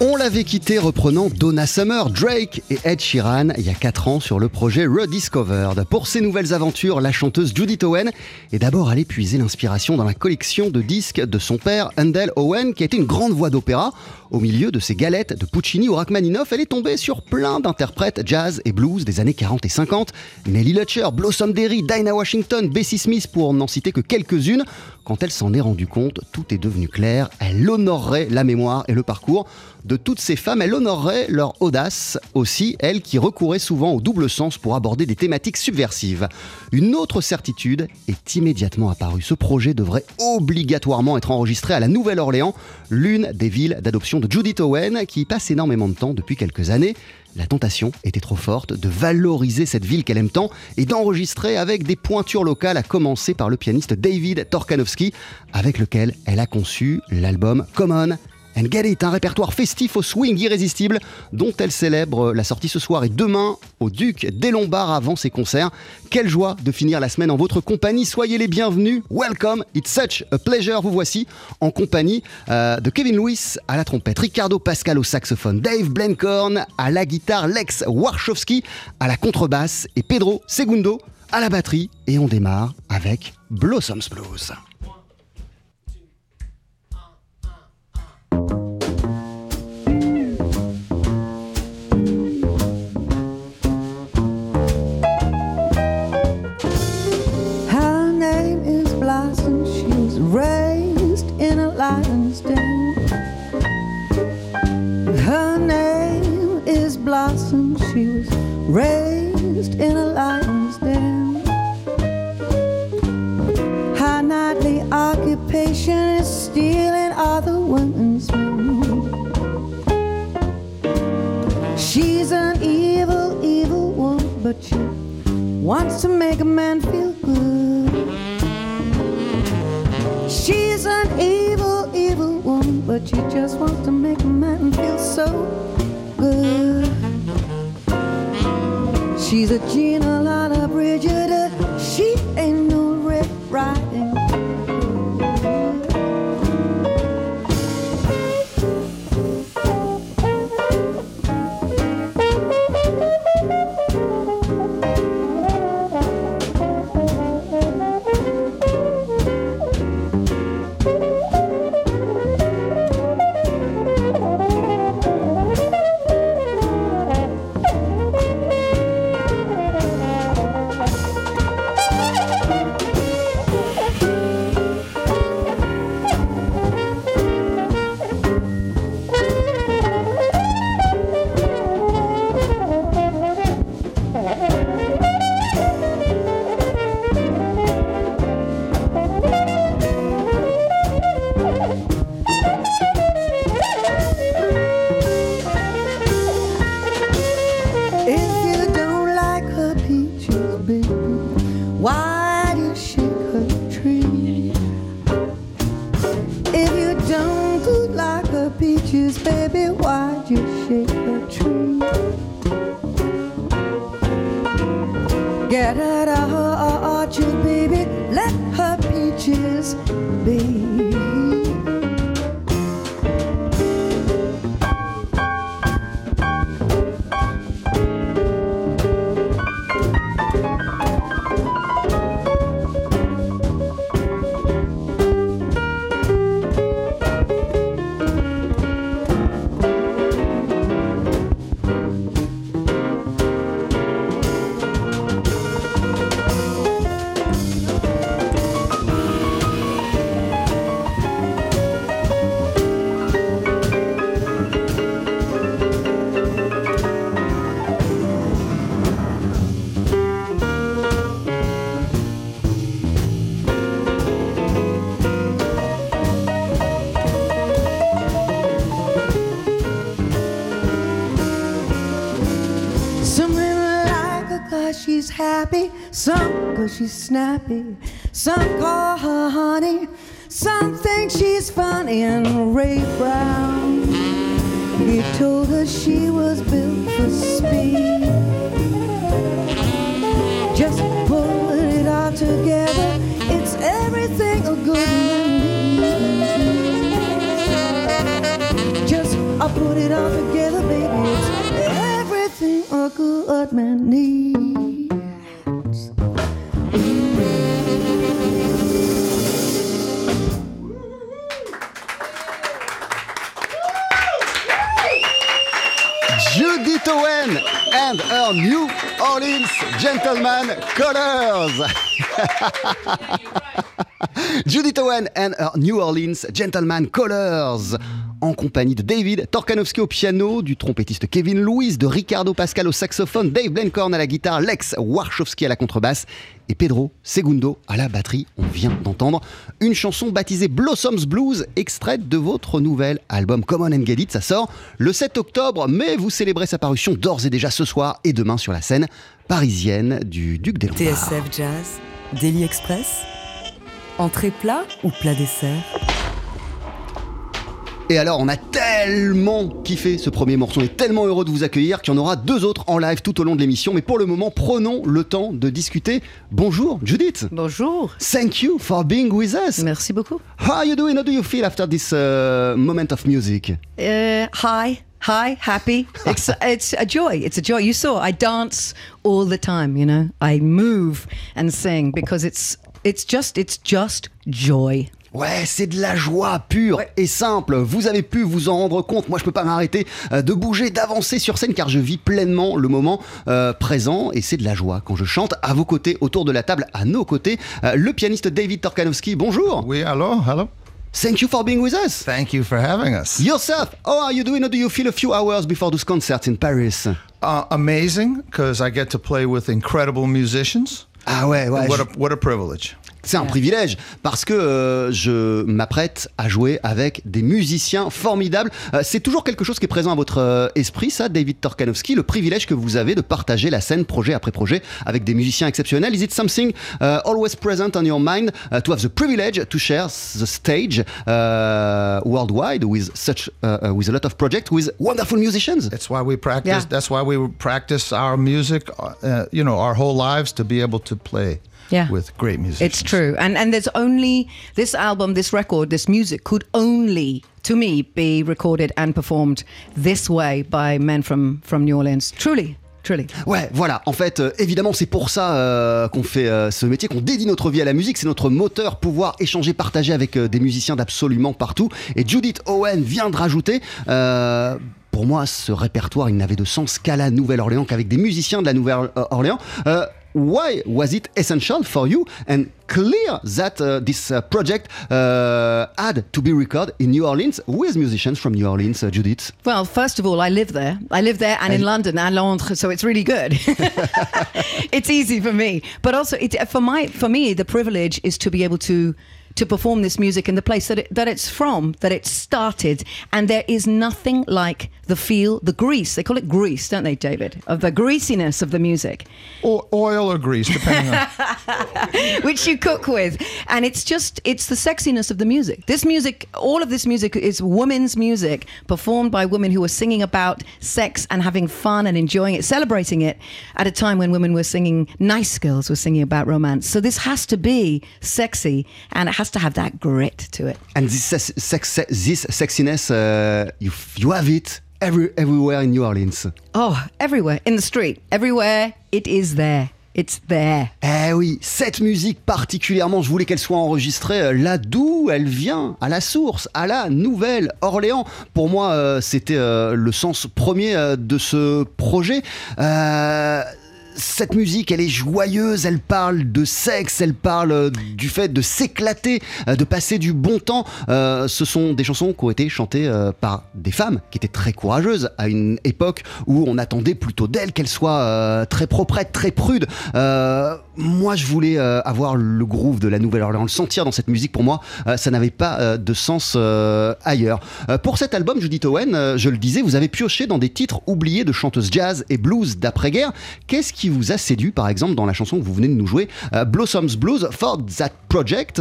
On l'avait quitté reprenant Donna Summer, Drake et Ed Sheeran il y a 4 ans sur le projet Rediscovered. Pour ses nouvelles aventures, la chanteuse Judith Owen est d'abord allée puiser l'inspiration dans la collection de disques de son père, Handel Owen, qui était une grande voix d'opéra. Au milieu de ses galettes de Puccini ou Rachmaninoff, elle est tombée sur plein d'interprètes jazz et blues des années 40 et 50. Nelly Lutcher, Blossom Derry, Dinah Washington, Bessie Smith pour n'en citer que quelques-unes. Quand elle s'en est rendue compte, tout est devenu clair. Elle honorerait la mémoire et le parcours de toutes ces femmes. Elle honorerait leur audace aussi, elle qui recourait souvent au double sens pour aborder des thématiques subversives. Une autre certitude est immédiatement apparue. Ce projet devrait obligatoirement être enregistré à la Nouvelle-Orléans, l'une des villes d'adoption de Judith Owen, qui passe énormément de temps depuis quelques années. La tentation était trop forte de valoriser cette ville qu'elle aime tant et d'enregistrer avec des pointures locales, à commencer par le pianiste David Torkanowski, avec lequel elle a conçu l'album Common and Get un répertoire festif au swing irrésistible dont elle célèbre la sortie ce soir et demain au Duc des Lombards avant ses concerts. Quelle joie de finir la semaine en votre compagnie. Soyez les bienvenus. Welcome. It's such a pleasure. Vous voici en compagnie euh, de Kevin Lewis à la trompette, Ricardo Pascal au saxophone, Dave Blencorn à la guitare, Lex Warshowski à la contrebasse et Pedro Segundo à la batterie. Et on démarre avec Blossoms Blues. Occupation is stealing other women's but she wants to make a man feel good. She's an evil, evil woman, but she just wants to make a man feel so good. She's a Gina baby, why do you shake her tree? Get out of her orchard, baby, let her peaches be. Some cause she's snappy, some call her honey, some think she's funny, and Ray Brown, he told her she was built for speed. Just pull it all together, it's everything a good man needs. Just I put it all together, baby, it's everything a good man needs. New Orleans Gentleman Colors. Judith Owen and her New Orleans Gentleman Colors. En compagnie de David Torkanowski au piano, du trompettiste Kevin Lewis, de Ricardo Pascal au saxophone, Dave Blencorn à la guitare, Lex Warshowski à la contrebasse et Pedro Segundo à la batterie. On vient d'entendre une chanson baptisée Blossoms Blues, extraite de votre nouvel album Common and Get It. Ça sort le 7 octobre, mais vous célébrez sa parution d'ores et déjà ce soir et demain sur la scène parisienne du Duc des Lombards. TSF Jazz, Daily Express. Entrée plat ou plat dessert? Et alors, on a tellement kiffé ce premier morceau, on est tellement heureux de vous accueillir qu'il y en aura deux autres en live tout au long de l'émission. Mais pour le moment, prenons le temps de discuter. Bonjour Judith. Bonjour. Thank you for being with us. Merci beaucoup. How are you doing? How do you feel after this uh, moment of music? Uh, hi. Hi, happy. It's, it's a joy. It's a joy. You saw I dance all the time, you know. I move and sing because it's it's just it's just joy. Ouais, c'est de la joie pure Ouais. et simple. Vous avez pu vous en rendre compte. Moi, je peux pas m'arrêter euh, de bouger, d'avancer sur scène car je vis pleinement le moment euh, présent et c'est de la joie quand je chante à vos côtés, autour de la table, à nos côtés, euh, le pianiste David Torkanowski. Bonjour. We hello, hello. Thank you for being with us. Thank you for having us. Yourself, how are you doing? How do you feel a few hours before those concerts in Paris? Uh, amazing because I get to play with incredible musicians. Ah ouais, ouais. what a what a privilege. C'est un privilège parce que euh, je m'apprête à jouer avec des musiciens formidables. Euh, c'est toujours quelque chose qui est présent à votre euh, esprit, ça, David Torkanowski, le privilège que vous avez de partager la scène projet après projet avec des musiciens exceptionnels. Is it something uh, always present on your mind uh, to have the privilege to share the stage uh, worldwide with such uh, uh, with a lot of projects with wonderful musicians? That's why we practice. Yeah. That's why we practice our music. Uh, you know, our whole lives to be able to play Yeah. with great musicians. It's true. And and there's only this album, this record, this music could only to me be recorded and performed this way by men from from New Orleans. Truly. Truly. Ouais, voilà. En fait, euh, évidemment, c'est pour ça euh, qu'on fait euh, ce métier, qu'on dédie notre vie à la musique. C'est notre moteur, pouvoir échanger, partager avec euh, des musiciens d'absolument partout. Et Judith Owen vient de rajouter. euh, pour moi, ce répertoire, il n'avait de sens qu'à la Nouvelle-Orléans, qu'avec des musiciens de la Nouvelle-Orléans. Euh, why was it essential for you and clear that uh, this uh, project uh, had to be recorded in New Orleans with musicians from New Orleans, uh, Judith? Well, first of all, I live there. I live there and in London, and Londres, so it's really good. it's easy for me. But also, it, for my for me, the privilege is to be able to to perform this music in the place that it, that it's from, that it started, and there is nothing like the feel, the grease. They call it grease, don't they, David? Of the greasiness of the music. or oil or grease, depending on. which you cook with. And it's just, it's the sexiness of the music. This music, all of this music is women's music performed by women who are singing about sex and having fun and enjoying it, celebrating it at a time when women were singing, nice girls were singing about romance. So this has to be sexy and it has to have that grit to it. And this sex, sex, this sexiness, uh, you, you have it every, everywhere in New Orleans. Oh, everywhere, in the street, everywhere, it is there. It's there. Eh oui, cette musique particulièrement, je voulais qu'elle soit enregistrée euh, là d'où elle vient, à la source, à la Nouvelle-Orléans. Pour moi, euh, c'était euh, le sens premier euh, de ce projet. Cette musique, elle est joyeuse, elle parle de sexe, elle parle euh, du fait de s'éclater, euh, de passer du bon temps. Euh, ce sont des chansons qui ont été chantées par des femmes qui étaient très courageuses à une époque où on attendait plutôt d'elles qu'elles soient très proprettes, très prudes. Moi je voulais euh, avoir le groove de la Nouvelle-Orléans, le sentir dans cette musique. Pour moi, euh, ça n'avait pas euh, de sens ailleurs. Pour cet album, Judith Owen, je le disais, vous avez pioché dans des titres oubliés de chanteuses jazz et blues d'après-guerre. Qu'est-ce qui vous a séduit, par exemple, dans la chanson que vous venez de nous jouer, Blossoms Blues For that project,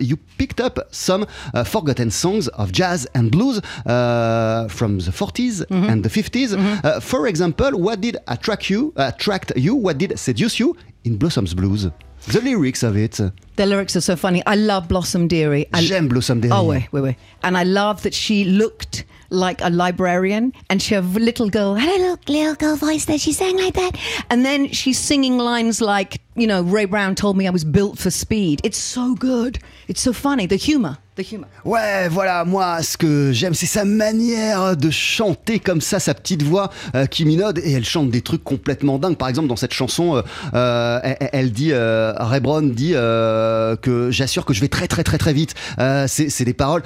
you picked up some uh, forgotten songs of jazz and blues uh, from the 40s and the 50s. Uh, for example, what did attract you? Attract you? What did seduce you in Blossoms Blues? The lyrics of it. The lyrics are so funny. I love Blossom Dearie. I- J'aime Blossom Dearie. Oh, wait, wait, wait. And I love that she looked like a librarian and she had a little girl, had a little, little girl voice that she sang like that. And then she's singing lines like, you know, Ray Brown told me I was built for speed. It's so good. It's so funny. The humor. Ouais, voilà, moi, ce que j'aime, c'est sa manière de chanter comme ça, sa petite voix euh, qui minode, et elle chante des trucs complètement dingues. Par exemple, dans cette chanson, euh, euh, elle, elle dit, Ray Brown dit que j'assure que je vais très très très très vite. C'est des paroles.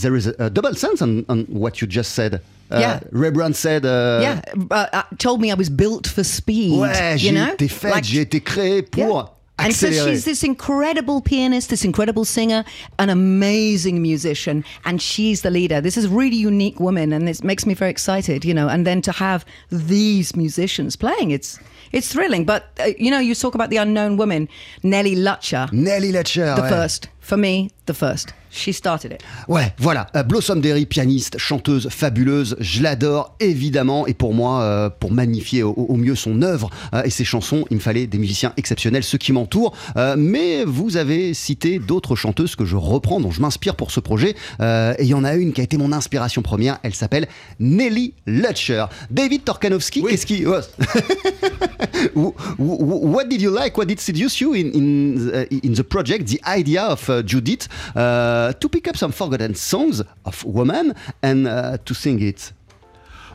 there is a, a double sense on, on what you just said. Euh, Yeah. Ray Brown said. yeah. Uh, uh, told me I was built for speed. Ouais, j'ai été Like- j'ai été créé pour. Yeah. And so she's this incredible pianist, this incredible singer, an amazing musician, and she's the leader. This is a really unique woman, and it makes me very excited, you know. And then to have these musicians playing, it's it's thrilling. But uh, you know, you talk about the unknown woman, Nellie Lutcher, Nelly Letcher. the first for me, the first. She started it. Ouais, voilà. Euh, Blossom Derry, pianiste, chanteuse fabuleuse, je l'adore évidemment. Et pour moi, euh, pour magnifier au, au mieux son œuvre euh, et ses chansons, il me fallait des musiciens exceptionnels, ceux qui m'entourent. Euh, mais vous avez cité d'autres chanteuses que je reprends, dont je m'inspire pour ce projet. Euh, et il y en a une qui a été mon inspiration première. Elle s'appelle Nelly Lutcher. David Torkanowski, qu'est-ce qui. wh- what did you like? What did seduce you in in, uh, in the project? The idea of uh, Judith uh, to pick up some forgotten songs of women and uh, to sing it.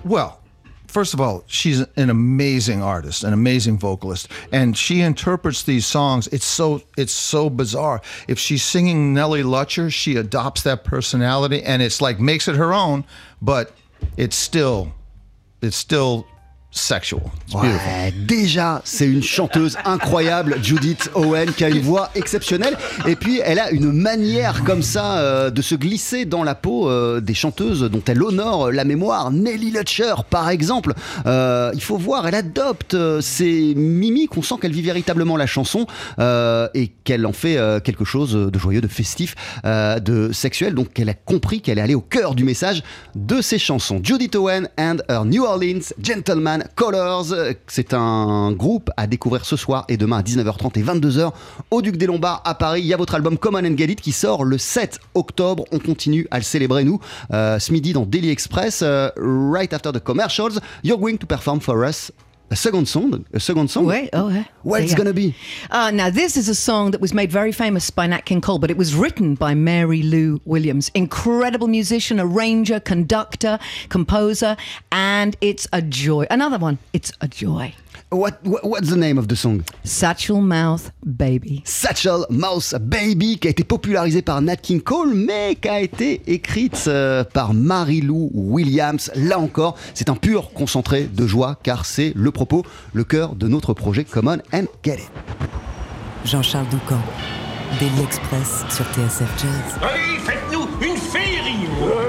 Well, first of all, she's an amazing artist, an amazing vocalist, and she interprets these songs. It's so it's so bizarre. If she's singing Nellie Lutcher, she adopts that personality, and it's like makes it her own, but it's still it's still sexual. Déjà, c'est une chanteuse incroyable, Judith Owen, qui a une voix exceptionnelle. Et puis, elle a une manière comme ça euh, de se glisser dans la peau euh, des chanteuses dont elle honore la mémoire. Nelly Lutcher, par exemple. Euh, il faut voir, elle adopte ces mimiques. On sent qu'elle vit véritablement la chanson et qu'elle en fait quelque chose de joyeux, de festif, de sexuel. Donc, elle a compris qu'elle est allée au cœur du message de ses chansons. Judith Owen and her New Orleans Gentleman Colors. C'est un groupe à découvrir ce soir et demain à 19h30 et 22h au Duc des Lombards à Paris. Il y a votre album Common and Get It qui sort le 7 octobre. On continue à le célébrer, nous, euh, ce midi dans Daily Express. euh, right after the commercials, you're going to perform for us a second song. A second song. Wait, oh, yeah. What it's Yeah. gonna be? Uh, now, this is a song that was made very famous by Nat King Cole, but it was written by Mary Lou Williams. Incredible musician, arranger, conductor, composer, and it's a joy. Another one, it's a joy. What, what- what's the name of the song? Satchel Mouth Baby. Satchel Mouse Baby, qui a été popularisée par Nat King Cole, mais qui a été écrite euh, par Mary-Lou Williams. Là encore, c'est un pur concentré de joie, car c'est le propos, le cœur de notre projet Common and Get It. Jean-Charles Doucan, Daily Express sur TSF Jazz. Allez, faites-nous une féerie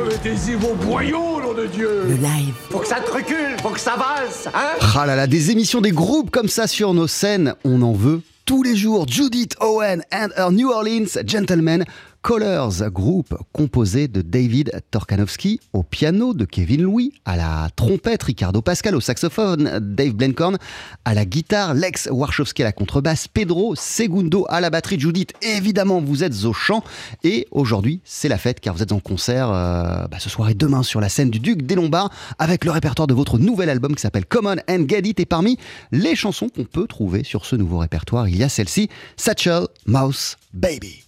Mettez-y vos boyaux, de Dieu Le live. Faut que ça te recule, faut que ça valse, hein? Ah là là, des émissions, des groupes comme ça sur nos scènes, on en veut tous les jours. Judith Owen and her New Orleans Gentlemen Colors, groupe composé de David Torkanowski au piano, de Kevin Louis à la trompette, Ricardo Pascal au saxophone, Dave Blencorn à la guitare, Lex Warshowski à la contrebasse, Pedro Segundo à la batterie, Judith, évidemment, vous êtes au chant. Et aujourd'hui, c'est la fête car vous êtes en concert euh, bah, ce soir et demain sur la scène du Duc des Lombards avec le répertoire de votre nouvel album qui s'appelle Common and Get It. Et parmi les chansons qu'on peut trouver sur ce nouveau répertoire, il y a celle-ci, Satchel Mouse Baby.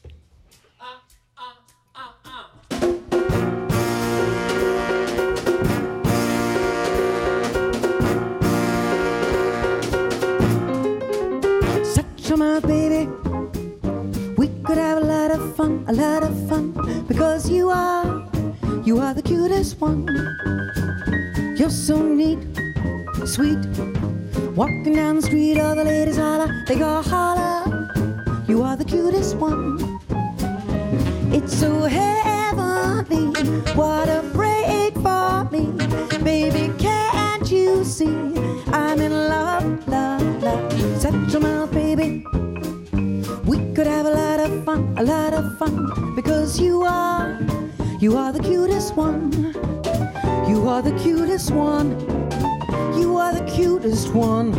Fun, a lot of fun, because you are, you are the cutest one. You're so neat, sweet, Walking down the street, all the ladies holler, they go holler. You are the cutest one. It's so heavenly, what a one. You are the cutest one. You are the cutest one.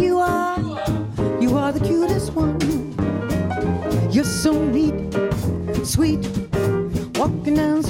You are, you are the cutest one. You're so neat, sweet. Walking down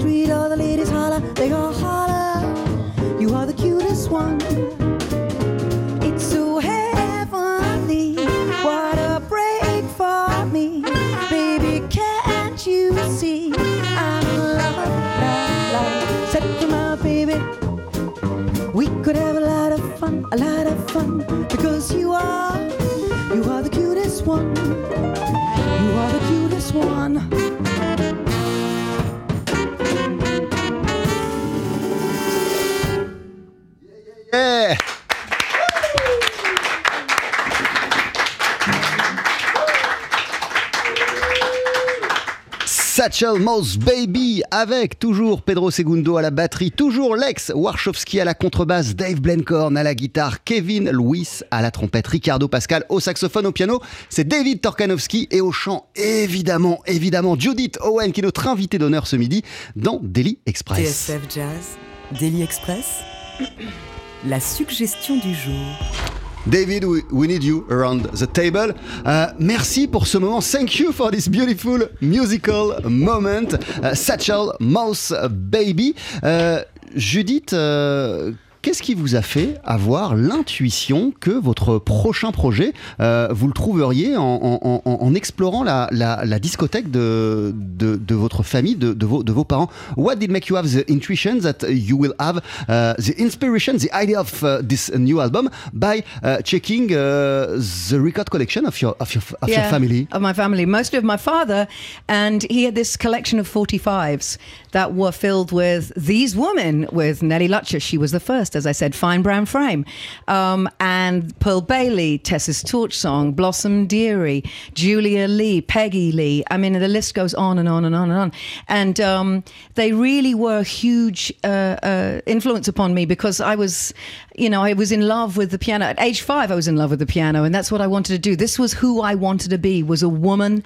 Satchel Mouse Baby avec toujours Pedro Segundo à la batterie, toujours Lex Warshowski à la contrebasse, Dave Blencorn à la guitare, Kevin Lewis à la trompette, Ricardo Pascal au saxophone, au piano, c'est David Torkanowski et au chant, évidemment, évidemment, Judith Owen qui est notre invitée d'honneur ce midi dans Daily Express. TSF Jazz, Daily Express, la suggestion du jour. David, we, need you around the table. Euh, merci pour ce moment. Thank you for this beautiful musical moment. Euh, Satchel Mouse Baby. Euh, Judith, qu'est-ce qui vous a fait avoir l'intuition que votre prochain projet, euh, vous le trouveriez en, en- en- en explorant la, la- la discothèque de, de, de votre famille, de, de vos, de vos parents? What did make you have the intuition that you will have uh, the inspiration, the idea of uh, this new album by uh, checking uh, the record collection of your of your, of your family? Of my family, mostly of my father. And he had this collection of 45s that were filled with these women, with Nellie Lutcher. She was the first, as I said, Fine Brown Frame. Um, and Pearl Bailey, Tessa's Torch Song, Blossom Dearie, Julia Lee, Peggy Lee. I mean, the list goes on and on and on and on. And um, they really were huge uh, uh, influence upon me because I was, you know, I was in love with the piano. At age five, I was in love with the piano, and that's what I wanted to do. This was who I wanted to be, was a woman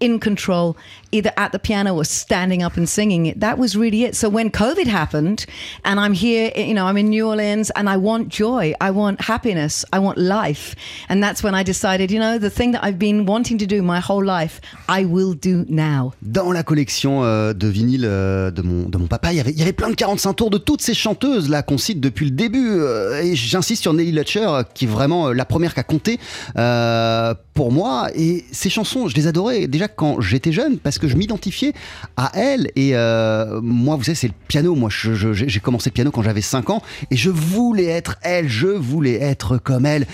in control, either at the piano or standing up and singing it. That was really it. So when COVID happened, and I'm here, you know, I'm in New Orleans, and I want joy, I want happiness, I want life. And that's when I decided, you know, the thing that I've been wanting to do my whole life, I will do now. Dans la collection euh, de vinyle euh, de, mon, de mon papa, il y, avait, y avait plein de 45 tours de toutes ces chanteuses là qu'on cite depuis le début. euh, et j'insiste sur Nelly Lutcher, qui est vraiment euh, la première qui a compté euh, pour moi. Et ces chansons, je les adorais déjà quand j'étais jeune, parce que je m'identifiais à elle. Et euh, moi, vous savez, c'est le piano. Moi, j'ai commencé le piano quand j'avais 5 ans. Et je voulais être elle, je voulais être comme elle.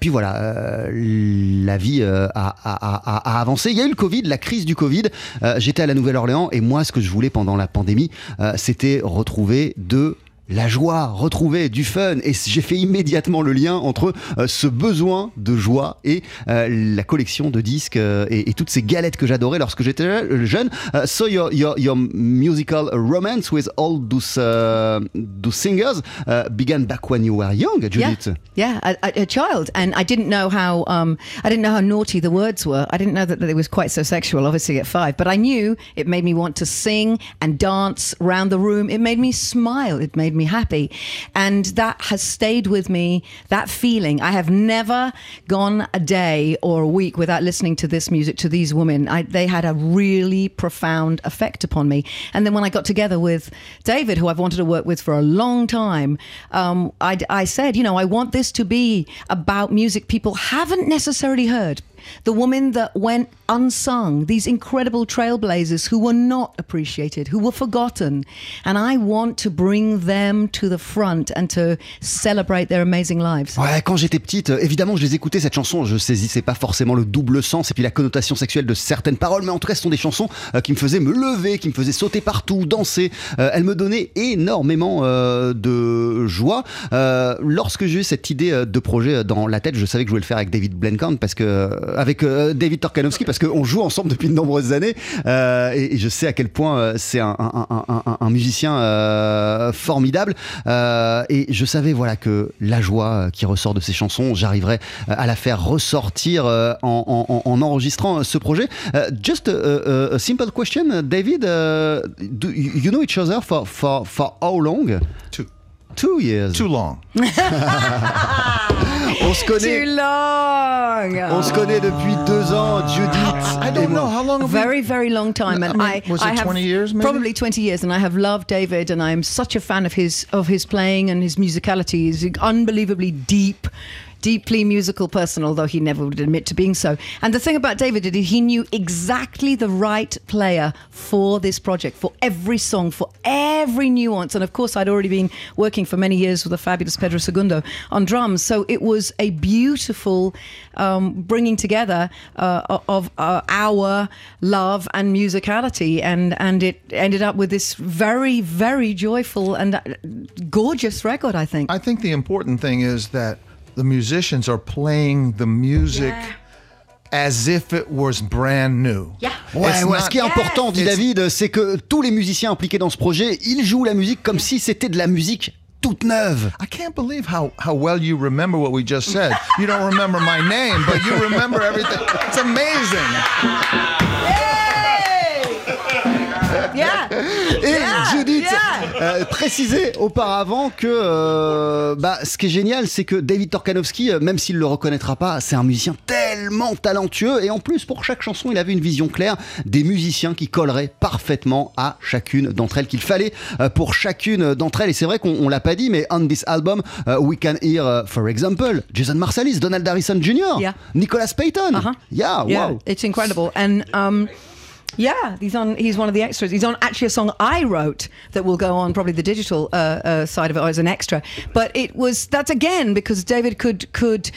Puis voilà, la vie a, a- avancé. Il y a eu le Covid, la crise du Covid. J'étais à la Nouvelle-Orléans et moi, ce que je voulais pendant la pandémie, c'était retrouver deux la joie retrouvée, du fun. Et j'ai fait immédiatement le lien entre euh, ce besoin de joie et euh, la collection de disques euh, et, et toutes ces galettes que j'adorais lorsque j'étais jeune. Uh, so your, your, your musical romance with all those, uh, those singers uh, began back when you were young, Judith. Yeah, yeah, a, a child, and I didn't know how um, I didn't know how naughty the words were. I didn't know that, that it was quite so sexual, obviously at five. But I knew it made me want to sing and dance around the room. It made me smile. It made me happy, and that has stayed with me. That feeling. I have never gone a day or a week without listening to this music to these women. I, they had a really profound effect upon me. And then when I got together with David, who I've wanted to work with for a long time, um, I, I said, you know, I want this to be about music people haven't necessarily heard. The women that went unsung, these incredible trailblazers who were not appreciated, who were forgotten. And I want to bring them to the front and to celebrate their amazing lives. Ouais, quand j'étais petite, euh, évidemment, je les écoutais cette chanson, je saisissais pas forcément le double sens et puis la connotation sexuelle de certaines paroles, mais en tout cas, ce sont des chansons euh, qui me faisaient me lever, qui me faisaient sauter partout, danser. Euh, elles me donnaient énormément de joie. Lorsque j'ai eu cette idée de projet dans la tête, je savais que je voulais le faire avec David Blenkamp parce que avec euh, David Torkanowski parce qu'on joue ensemble depuis de nombreuses années euh, et, je sais à quel point euh, c'est un, musicien euh, formidable Euh, et je savais voilà que la joie euh, qui ressort de ces chansons, j'arriverais euh, à la faire ressortir euh, en, en- en- en enregistrant euh, ce projet. Euh, just a, simple question, David. uh, do you know each other for for for how long? Two. Two years. Too long. On se connaît. Too long. On se connaît depuis deux ans, Judith. I don't know how long have we very very long time and I mean, I, was I it have 20 years, maybe? probably 20 years and I have loved David and I'm such a fan of his of his playing and his musicality he's unbelievably deep deeply musical person although he never would admit to being so and the thing about David is he knew exactly the right player for this project for every song for every nuance and of course I'd already been working for many years with the fabulous Pedro Segundo on drums so it was a beautiful um, bringing together uh, of uh, our love and musicality, and and it ended up with this very very joyful and uh, gorgeous record. I think. I think the important thing is that the musicians are playing the music as if it was brand new. Yeah. Ouais, It's ouais, not- ce qui est important, dit It's- David, c'est que tous les musiciens impliqués dans ce projet, ils jouent la musique comme si c'était de la musique toute neuve. I can't believe how, how well you remember what we just said. You don't remember my name, but you remember everything. It's amazing. Yeah. Et Yeah, Judith yeah. Euh, précisait auparavant que euh, bah, ce qui est génial, c'est que David Torkanowski, euh, même s'il le reconnaîtra pas, c'est un musicien tellement talentueux. Et en plus, pour chaque chanson, il avait une vision claire des musiciens qui colleraient parfaitement à chacune d'entre elles, qu'il fallait euh, pour chacune d'entre elles. Et c'est vrai qu'on on l'a pas dit, mais on this album, uh, we can hear, uh, for example, Jason Marsalis, Donald Harrison Jr., Yeah. Nicolas Payton. Uh-huh. Yeah, yeah, wow. it's incredible. And um, yeah, he's on. He's one of the extras. He's on actually a song I wrote that will go on probably the digital uh, uh, side of it as an extra. But it was that's again because David could could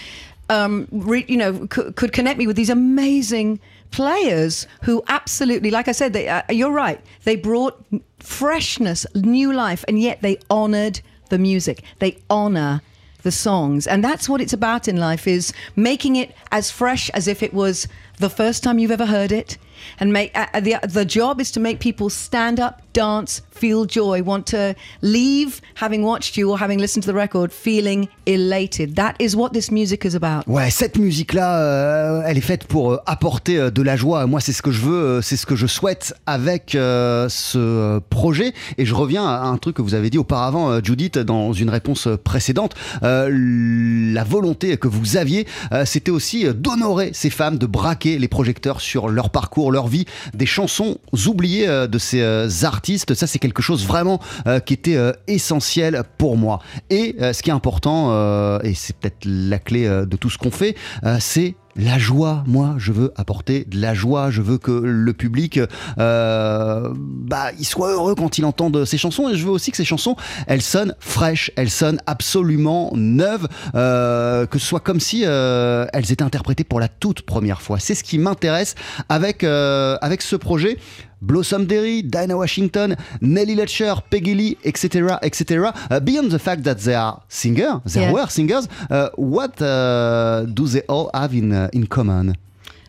um, re, you know could, could connect me with these amazing players who absolutely like I said they, uh, you're right they brought freshness new life and yet they honored the music they honor the songs and that's what it's about in life is making it as fresh as if it was the first time you've ever heard it and make uh, uh, the the job is to make people stand up dance feel joy want to leave having watched you or having listened to the record feeling elated that is what this music is about Ouais, cette musique-là, euh, elle est faite pour euh, apporter euh, de la joie. Moi, c'est ce que je veux, c'est ce que je souhaite avec ce projet. Et je reviens à un truc que vous avez dit auparavant, Judith, dans une réponse précédente. La volonté que vous aviez, c'était aussi d'honorer ces femmes, de braquer les projecteurs sur leur parcours, leur vie, des chansons oubliées de ces euh, Ça, c'est quelque chose vraiment euh, qui était euh, essentiel pour moi. Et euh, ce qui est important, et c'est peut-être la clé de tout ce qu'on fait, c'est la joie, moi, je veux apporter de la joie. Je veux que le public, euh, bah, il soit heureux quand il entend ces chansons. Et je veux aussi que ces chansons, elles sonnent fraîches, elles sonnent absolument neuves, euh, que ce soit comme si euh, elles étaient interprétées pour la toute première fois. C'est ce qui m'intéresse avec avec ce projet. Blossom Derry, Dinah Washington, Nellie Letcher, Peggy Lee, etc., etc. Uh, beyond the fact that they are singers, they Yeah. were singers, uh, what uh, do they all have in uh, in common?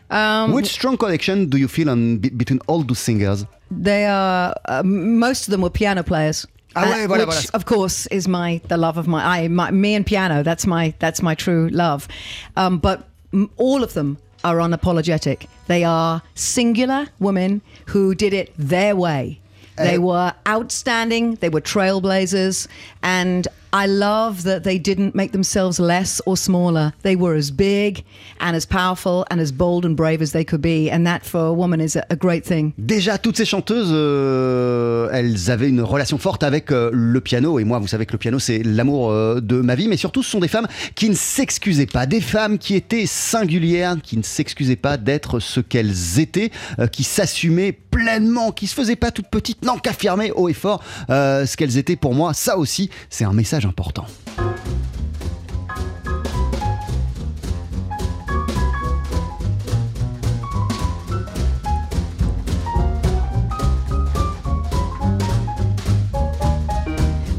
Um, Which strong connection do you feel on, be- between all those singers? They are uh, most of them were piano players. Ah Uh, which, of course, is my the love of my I my me and piano. That's my that's my true love. Um, but m- all of them are unapologetic. They are singular women who did it their way. They Uh, were outstanding. They were trailblazers, and I love that they didn't make themselves less or smaller. They were as big and as powerful and as bold and brave as they could be, and that for a woman is a, great thing. Déjà, toutes ces chanteuses, euh, elles avaient une relation forte avec euh, le piano. Et moi, vous savez que le piano, c'est l'amour euh, de ma vie. Mais surtout, ce sont des femmes qui ne s'excusaient pas. Des femmes qui étaient singulières, qui ne s'excusaient pas d'être ce qu'elles étaient, euh, qui s'assumaient pleinement, qui se faisaient pas toutes petites, non, qu'affirmer haut et fort euh, ce qu'elles étaient pour moi. Ça aussi, c'est un message important.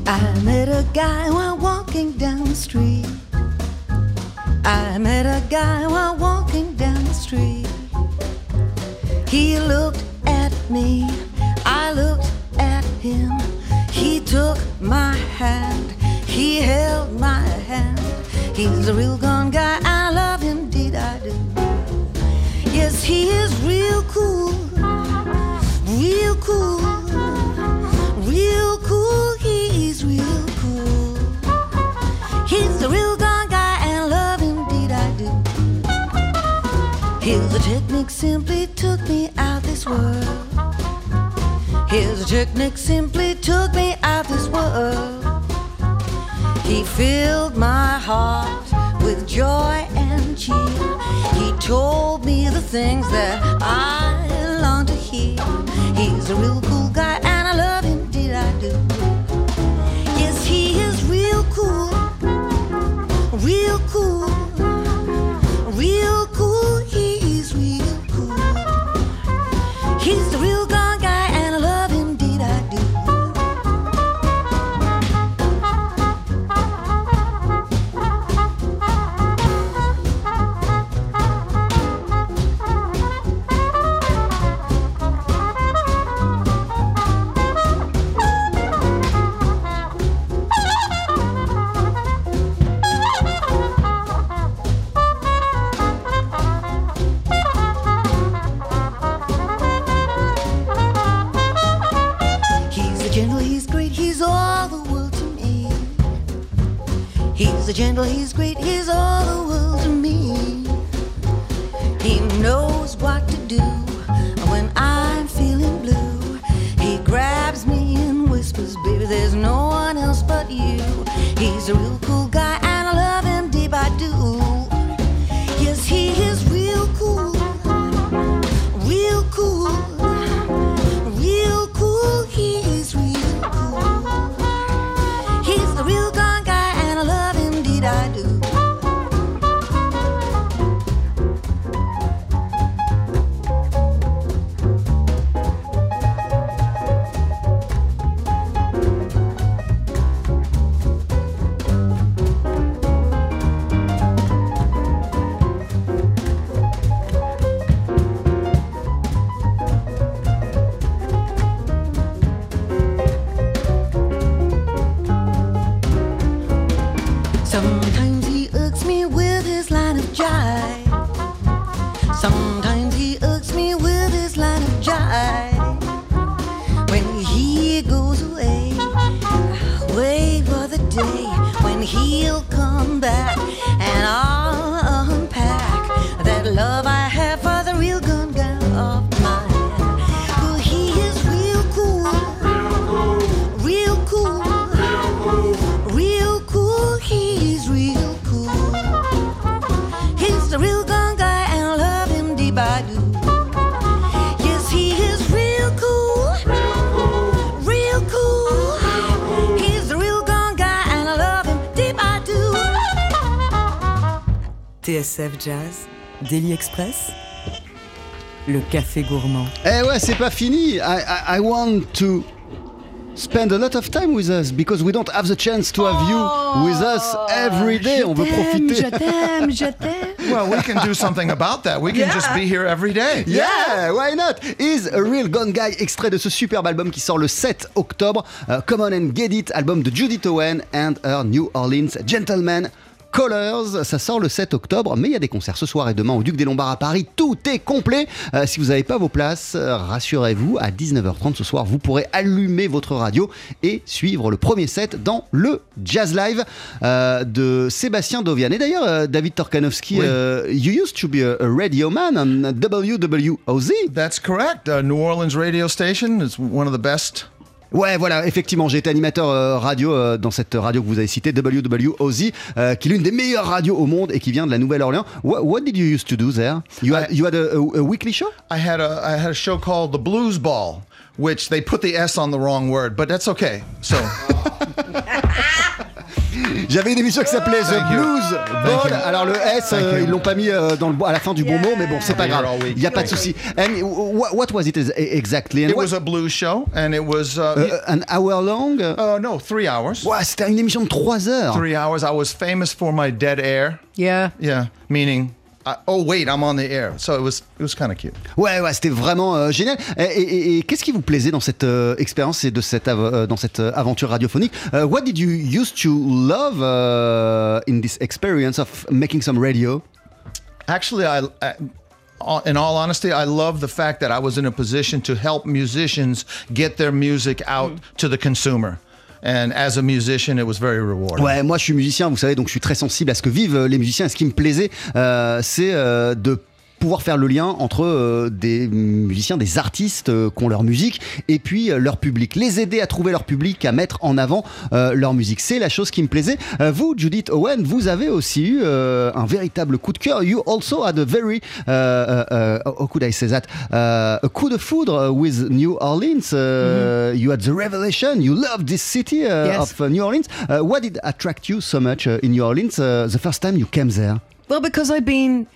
I met a guy while walking down the street. I met a guy while walking down the street. He looked at me, He's a real gone guy, I love him, indeed I do. Yes, he is real cool, real cool, real cool. He's real cool. He's the real gone guy, and love him, indeed I do. His technique simply took me out this world. His technique simply took me out this world. He filled joy and cheer. He told me the things that his line of jive. Sometimes TSF Jazz, Daily Express, le café gourmand. Eh ouais, c'est pas fini. I, I, I want to spend a lot of time with us because we don't have the chance to have you with us every day. Je On veut profiter. Je t'aime, je t'aime. Well, we can do something about that. We can just be here every day. Yeah, why not? Is a real gone guy, extrait de ce superbe album qui sort le 7 octobre. Euh, Come on and get it, album de Judith Owen and her New Orleans Gentleman. Colors, ça sort le 7 octobre, mais il y a des concerts ce soir et demain au Duc des Lombards à Paris. Tout est complet. Euh, si vous n'avez pas vos places, euh, rassurez-vous, à 19h30 ce soir, vous pourrez allumer votre radio et suivre le premier set dans le Jazz Live euh, de Sébastien Dovian. Et d'ailleurs, euh, David Torkanowski, Oui. you used to be a, a radio man on WWOZ. That's correct. Uh, New Orleans radio station is one of the best. Ouais, voilà, effectivement, j'ai été animateur euh, radio euh, dans cette radio que vous avez citée, WWOZ, euh, qui est l'une des meilleures radios au monde et qui vient de la Nouvelle-Orléans. What, what did you used to do there? You had, I- you had a, a- a weekly show? I had a I had a show called The Blues Ball, which they put the S on the wrong word, but that's okay. So J'avais une émission qui s'appelait The Thank you. Blues Ball. you. Alors le S, euh, ils l'ont pas mis euh, dans le, à la fin du bon mot, mais bon, c'est pas grave. Il n'y a pas de souci. And what, what was it ex- exactly? And it what- was a blues show, and it was uh, uh, an hour long? uh, no three hours. Ouais, c'était une émission de 3 heures. Three hours. I was famous for my dead air. Yeah. Yeah, meaning. I, oh wait, I'm on the air. So it was it was kind of cute. Ouais, ouais, c'était vraiment euh, génial. Et, et- et- et qu'est-ce qui vous plaisait dans cette euh, expérience et de cette av- euh, dans cette euh, aventure radiophonique Euh, What did you used to love uh, in this experience of making some radio Actually, I, I, in all honesty, I love the fact that I was in a position to help musicians get their music out to the consumer. And as a musician, it was very rewarding. Ouais, moi je suis musicien, vous savez, donc je suis très sensible à ce que vivent euh, les musiciens. Et ce qui me plaisait, euh, c'est euh, de pouvoir faire le lien entre euh, des musiciens, des artistes euh, qui ont leur musique et puis euh, leur public. Les aider à trouver leur public, à mettre en avant euh, leur musique. C'est la chose qui me plaisait. Vous, Judith Owen, vous avez aussi eu un véritable coup de cœur. You also had a very, how could I say that, a coup de foudre with New Orleans. Uh, You had the revelation. You loved this city uh, Yes. of uh, New Orleans. Uh, what did attract you so much in New Orleans the first time you came there? Well, because I've been.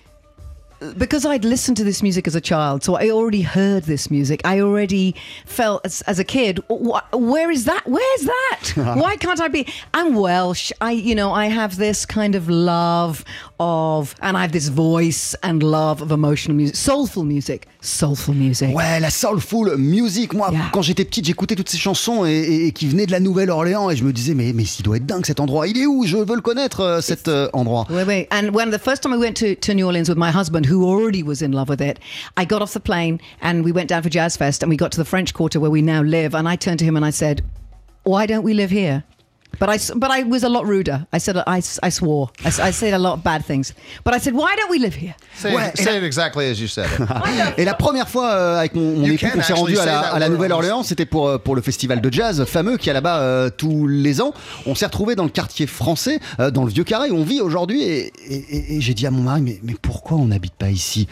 Because I'd listened to this music as a child, so I already heard this music. I already felt as, as a kid, "Wh- where is that? Where's that? Why can't I be? I'm Welsh. I, you know, I have this kind of love of, and I have this voice and love of emotional music, soulful music, soulful music. Ouais, la soulful music. Moi, Yeah. quand j'étais petite, j'écoutais toutes ces chansons et, et- et qui venaient de la Nouvelle-Orléans et je me disais, mais, mais il doit être dingue cet endroit. Il est où? Je veux le connaître, euh, cet euh, endroit. Wait, wait. And when the first time I went to, to New Orleans with my husband, who already was in love with it, I got off the plane and we went down for Jazz Fest and we got to the French Quarter where we now live. And I turned to him and I said, Why don't we live here? But I, s- but I was a lot ruder. I said, I, s- I swore. I, I said a lot of bad things. But I said, Why don't we live here? Say, Ouais, it, et say la- it exactly as you said it. Et la première fois euh, avec mon, mon You époux can qu'on s'est actually rendu à say la, that à la word Nouvelle-Orléans, c'était pour, euh, pour le festival de jazz fameux qui a là-bas euh, tous les ans. On s'est retrouvé dans le quartier français, euh, dans le vieux carré où on vit aujourd'hui. Et, et- et- et j'ai dit à mon mari, mais, mais pourquoi on n'habite pas ici?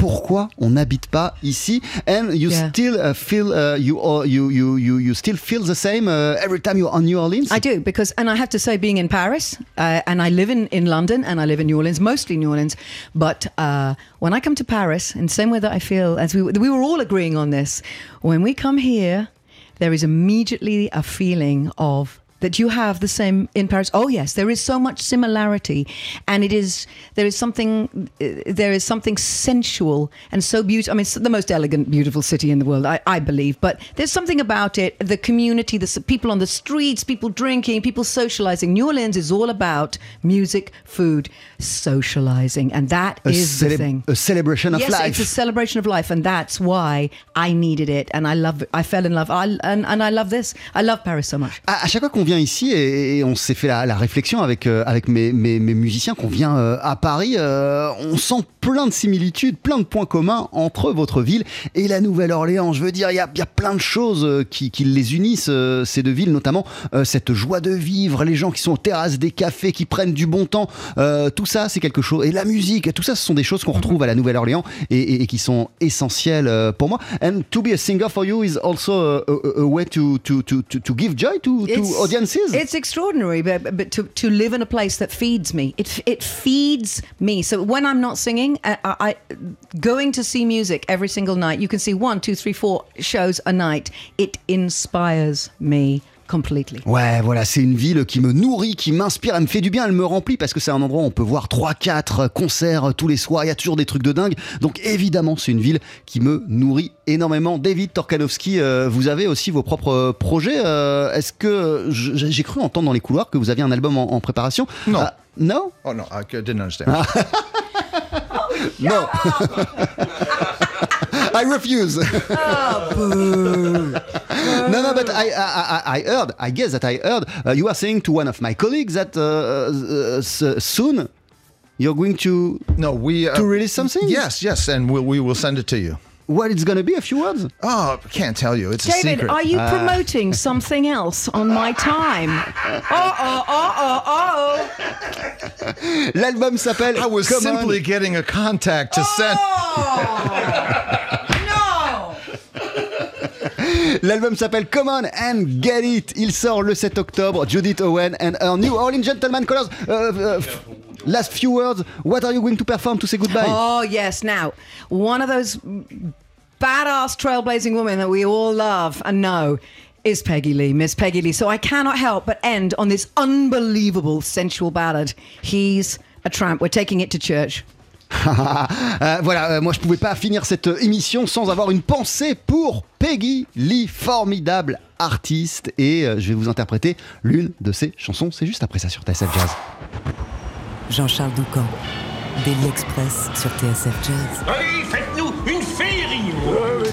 Pourquoi on n'habite pas ici and you Yeah. still uh, feel uh, you, uh, you you you you still feel the same uh, every time you're on New Orleans I do because, and I have to say, being in Paris, uh, and I live in, in London, and I live in New Orleans, mostly New Orleans. But uh, when I come to Paris, in the same way that I feel, as we we were all agreeing on this, when we come here, there is immediately a feeling of that you have the same in Paris. Oh yes, there is so much similarity, and it is there is something uh, there is something sensual and so beautiful. I mean, it's the most elegant, beautiful city in the world, I, I believe. But there's something about it, the community, the people on the streets, people drinking, people socializing. New Orleans is all about music, food, socializing, and that a, is the thing. a celebration of yes, life it's a celebration of life, and that's why I needed it, and I love. I fell in love, I, and and I love this. I love Paris so much. à, à chaque fois qu'on ici, et, et on s'est fait la, la réflexion avec, euh, avec mes, mes- mes musiciens, qu'on vient euh, à Paris, euh, on sent plein de similitudes, plein de points communs entre votre ville et la Nouvelle-Orléans. Je veux dire, il y a, y a plein de choses qui, qui les unissent, ces deux villes, notamment cette joie de vivre, les gens qui sont aux terrasses des cafés, qui prennent du bon temps. Tout ça, c'est quelque chose. Et la musique, tout ça, ce sont des choses qu'on retrouve à la Nouvelle-Orléans et, et- et qui sont essentielles pour moi. And to be a singer for you is also a, a- a way to, to, to, to, to give joy to, to It's- audience audiences. It's extraordinary, but, but to, to live in a place that feeds me, it it feeds me. So when I'm not singing, uh, I, I going to see music every single night. You can see one, two, three, four shows a night. It inspires me completely. Ouais, voilà, c'est une ville qui me nourrit, qui m'inspire, elle me fait du bien, elle me remplit parce que c'est un endroit où on peut voir 3-4 concerts tous les soirs, il y a toujours des trucs de dingue. Donc évidemment, c'est une ville qui me nourrit énormément. David Torkanowski, euh, vous avez aussi vos propres projets. euh, Est-ce que j'ai cru entendre dans les couloirs que vous aviez un album en, en préparation Non. Ah, no Oh no, I didn't understand. No. I refuse. no, no, but I, I, I I heard, I guess that I heard, uh, you are saying to one of my colleagues that uh, uh, soon you're going to No, we uh, to release something. Yes, yes, and we'll, we will send it to you. What it's gonna be? A few words. Oh, I can't tell you. It's a David, secret. are you promoting something else on my time? Oh, oh, oh, oh, oh. L'album s'appelle. I was Come On. simply getting a contact to send. No! L'album s'appelle Come On and Get It. Il sort le 7 octobre. Judith Owen and her New Orleans Gentleman Colors. Uh, uh, last few words. What are you going to perform to say goodbye? Oh, yes. Now, one of those badass trailblazing women that we all love and know is Peggy Lee, Miss Peggy Lee. So I cannot help but end on this unbelievable sensual ballad. He's a tramp. We're taking it to church. Euh, voilà, euh, moi je pouvais pas finir cette euh, émission sans avoir une pensée pour Peggy Lee, formidable artiste, et euh, je vais vous interpréter l'une de ses chansons. C'est juste après ça sur TSF Jazz. Jean-Charles Doucan, Daily Express sur TSF Jazz. Allez,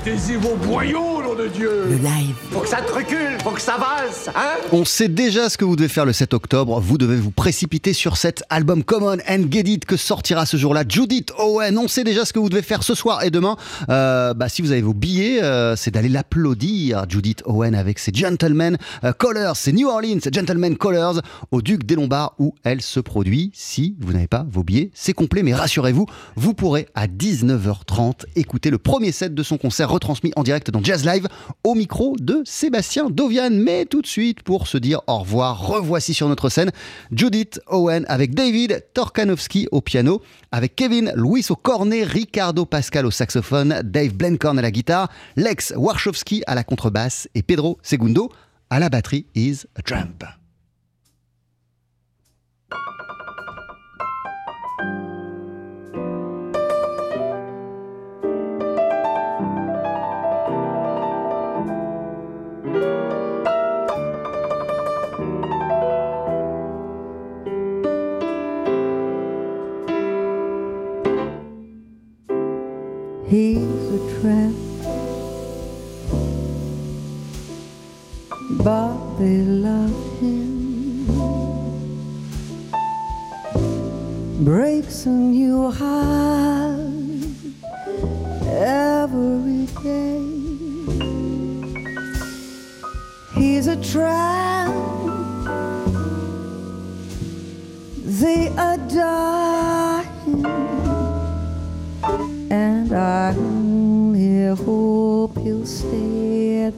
Mettez-y vos boyaux, nom de Dieu Le live. Faut que ça te recule, faut que ça vase, hein On sait déjà ce que vous devez faire le 7 octobre. Vous devez vous précipiter sur cet album Common and Get It que sortira ce jour-là. Judith Owen, on sait déjà ce que vous devez faire ce soir et demain. Euh, bah, si vous avez vos billets, euh, c'est d'aller l'applaudir. Judith Owen avec ses Gentlemen euh, Colors, ses New Orleans Gentlemen Colors au Duc des Lombards où elle se produit. Si vous n'avez pas vos billets, c'est complet, mais rassurez-vous, vous pourrez à 19h30 écouter le premier set de son concert retransmis en direct dans Jazz Live au micro de Sébastien Dovian. Mais tout de suite, pour se dire au revoir, revoici sur notre scène Judith Owen avec David Torkanowski au piano, avec Kevin Luis au cornet, Ricardo Pascal au saxophone, Dave Blencorn à la guitare, Lex Warshowski à la contrebasse et Pedro Segundo à la batterie is a tramp. He's a tramp, but they love him. Breaks a new heart every day. He's a tramp, they adore him and I only hope he'll stay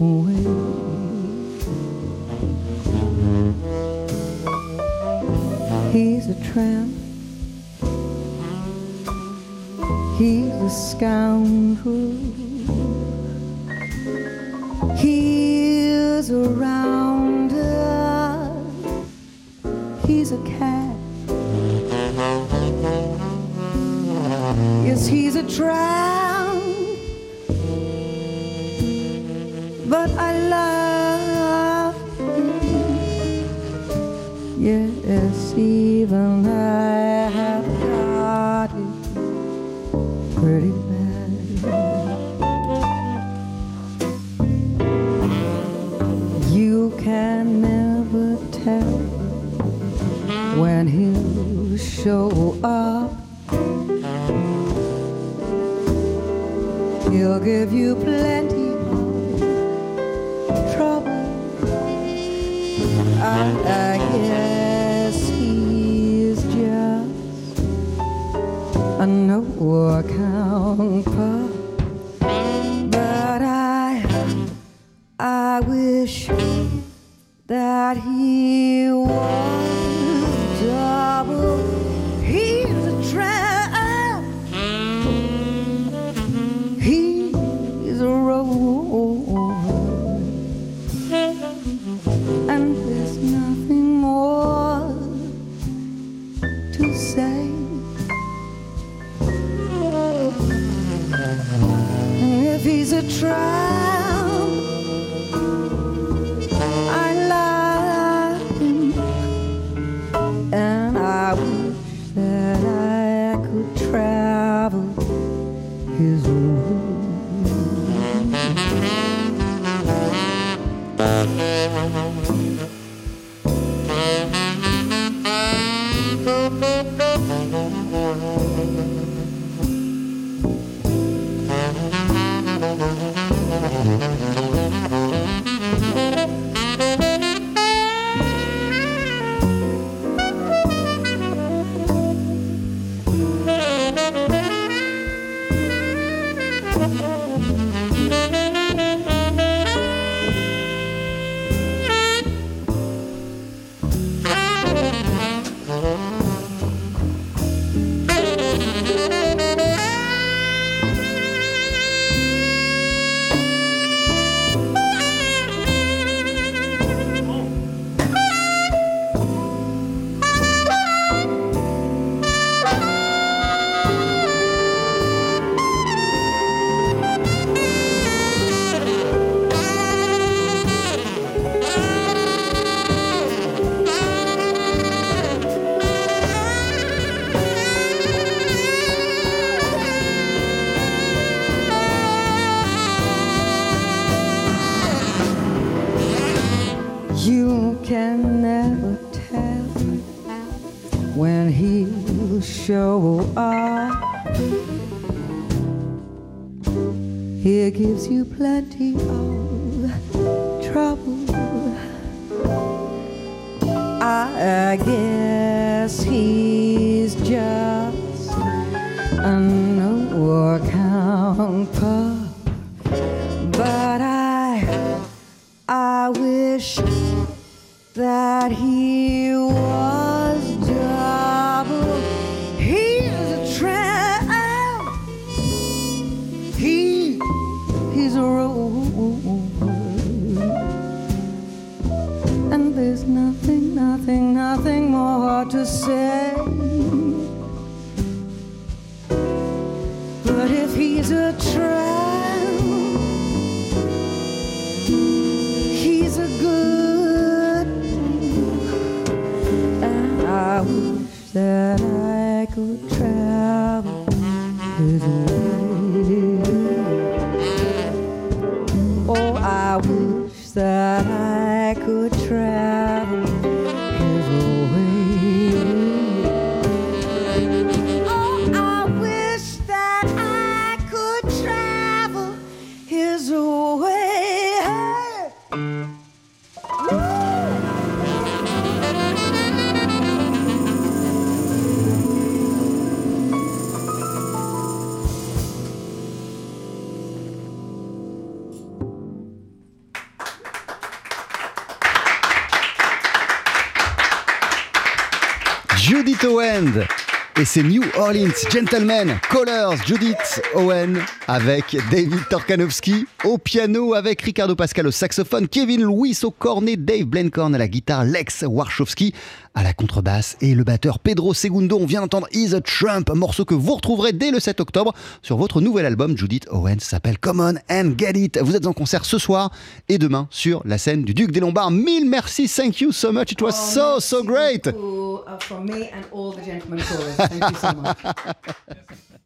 away. He's a tramp. He's a scoundrel. He's around us. He's a cat. Yes, he's a tramp, but I love him. Yes, even I have got it pretty bad. You can never tell when he'll show up. He'll give you plenty of trouble. I, I guess he's just a no account pup. But I, I wish that he gives you plenty I Gentlemen Callers. Judith Owen avec David Torkanowski au piano, avec Ricardo Pascal au saxophone, Kevin Louis au cornet, Dave Blencorn à la guitare, Lex Warshowski à la contrebasse et le batteur Pedro Segundo. On vient d'entendre Is a Trump, un morceau que vous retrouverez dès le 7 octobre sur votre nouvel album. Judith Owen s'appelle Come On and Get It. Vous êtes en concert ce soir et demain sur la scène du Duc des Lombards. Mille merci, thank you so much. It was so, so great. From me and all the gentlemen chorus. Thank you so much.